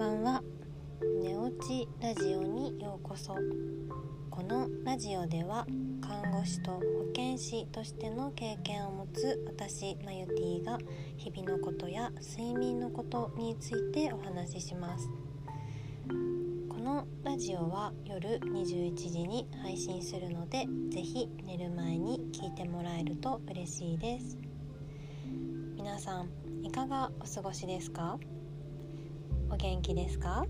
ばんは。寝落ちラジオにようこそ。このラジオでは看護師と保健師としての経験を持つ私マユティが日々のことや睡眠のことについてお話しします。このラジオは夜21時に配信するのでぜひ寝る前に聞いてもらえると嬉しいです。皆さんいかがお過ごしですか？お元気ですか？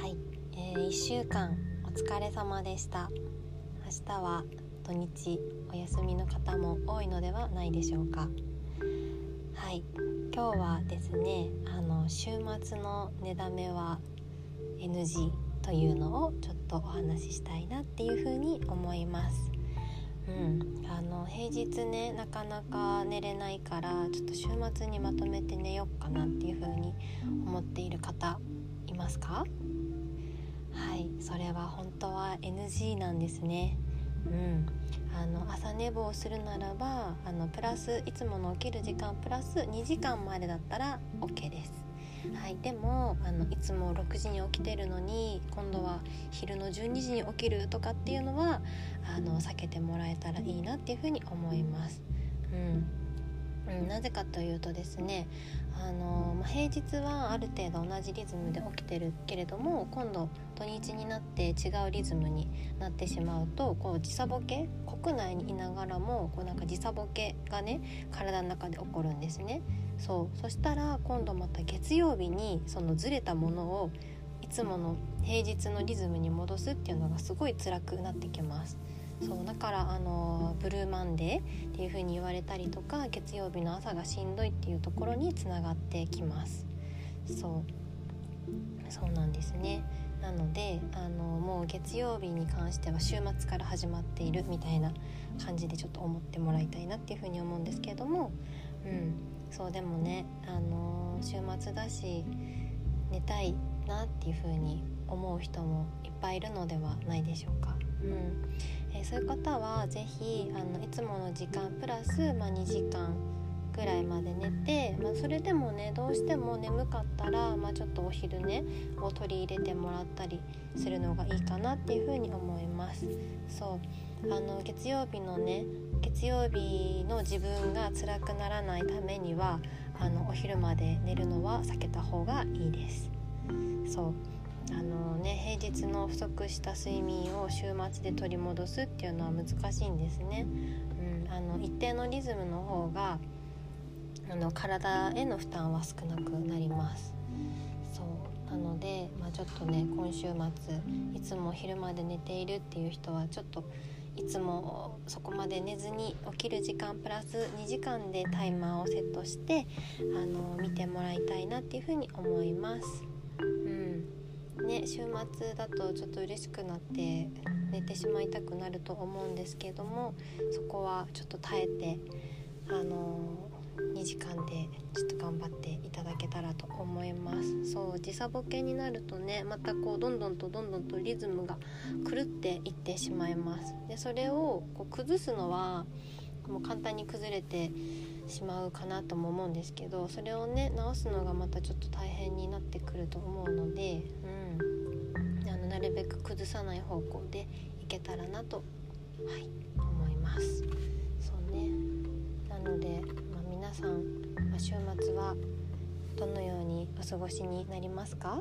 はい、えー、1週間お疲れ様でした。明日は土日お休みの方も多いのではないでしょうか。はい今日はですねあの週末の寝だめは NG というのをちょっとお話ししたいなっていうふうに思います、の平日ねなかなか寝れないからちょっと週末にまとめて寝よっかなっていう風に思っている方いますか？はいそれは本当は NG なんですね。うん、あの朝寝坊するならばあのプラスいつもの起きる時間プラス2時間までだったら OK です。はい、でもあのいつも6時に起きてるのに今度は昼の12時に起きるとかっていうのはあの避けてもらえたらいいなっていうふうに思います。うんうん、なぜかというとですねあの、ま、平日はある程度同じリズムで起きてるけれども今度土日になって違うリズムになってしまうとこう時差ボケ国内にいながらもこうなんか時差ボケがね体の中で起こるんですね。そうそしたら今度また月曜日にそのずれたものをいつもの平日のリズムに戻すっていうのがすごい辛くなってきます。そうだからあのブルーマンデーっていう風に言われたりとか月曜日の朝がしんどいっていうところにつながってきます。そう。そうなんですね。なのであのもう月曜日に関しては週末から始まっているみたいな感じでちょっと思ってもらいたいなっていう風に思うんですけれども。うん。そうでもねあの週末だし寝たいなっていう風に思う人もいっぱいいるのではないでしょうか。うん。えー、そういう方は是非あのいつもの時間プラス、まあ、2時間ぐらいまで寝て、まあ、それでもねどうしても眠かったら、まあ、ちょっとお昼寝を取り入れてもらったりするのがいいかなっていうふうに思います。そうあの月曜日のね月曜日の自分が辛くならないためにはあのお昼まで寝るのは避けた方がいいです。そうあのね平日の不足した睡眠を週末で取り戻すっていうのは難しいんですね。うん、あの一定のリズムの方があの体への負担は少なくなります。そうなので、まあ、ちょっとね今週末いつも昼まで寝ているっていう人はちょっといつもそこまで寝ずに起きる時間プラス2時間でタイマーをセットしてあの見てもらいたいなっていうふうに思います。うんね週末だとちょっと嬉しくなって寝てしまいたくなると思うんですけどもそこはちょっと耐えてあの2時間でちょっと頑張っていただけたらと思います。そう時差ボケになるとねまたこうどんどんとどんどんとリズムが狂っていってしまいます。でそれをこう崩すのはもう簡単に崩れてしまうかなとも思うんですけどそれをね直すのがまたちょっと大変になってくると思うので、崩さない方向でいけたらなと、はい、思います。そうね。なので、まあ、皆さん、まあ、週末はどのようにお過ごしになりますか、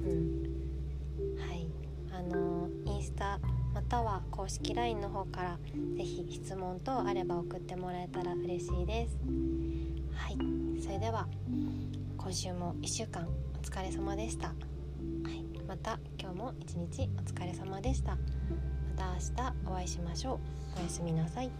うん。はい、あのインスタまたは公式 LINE の方から是非質問等あれば送ってもらえたら嬉しいです。はい。それでは今週も1週間お疲れ様でした、はい、また今日も一日お疲れ様でした。また明日お会いしましょう。おやすみなさい。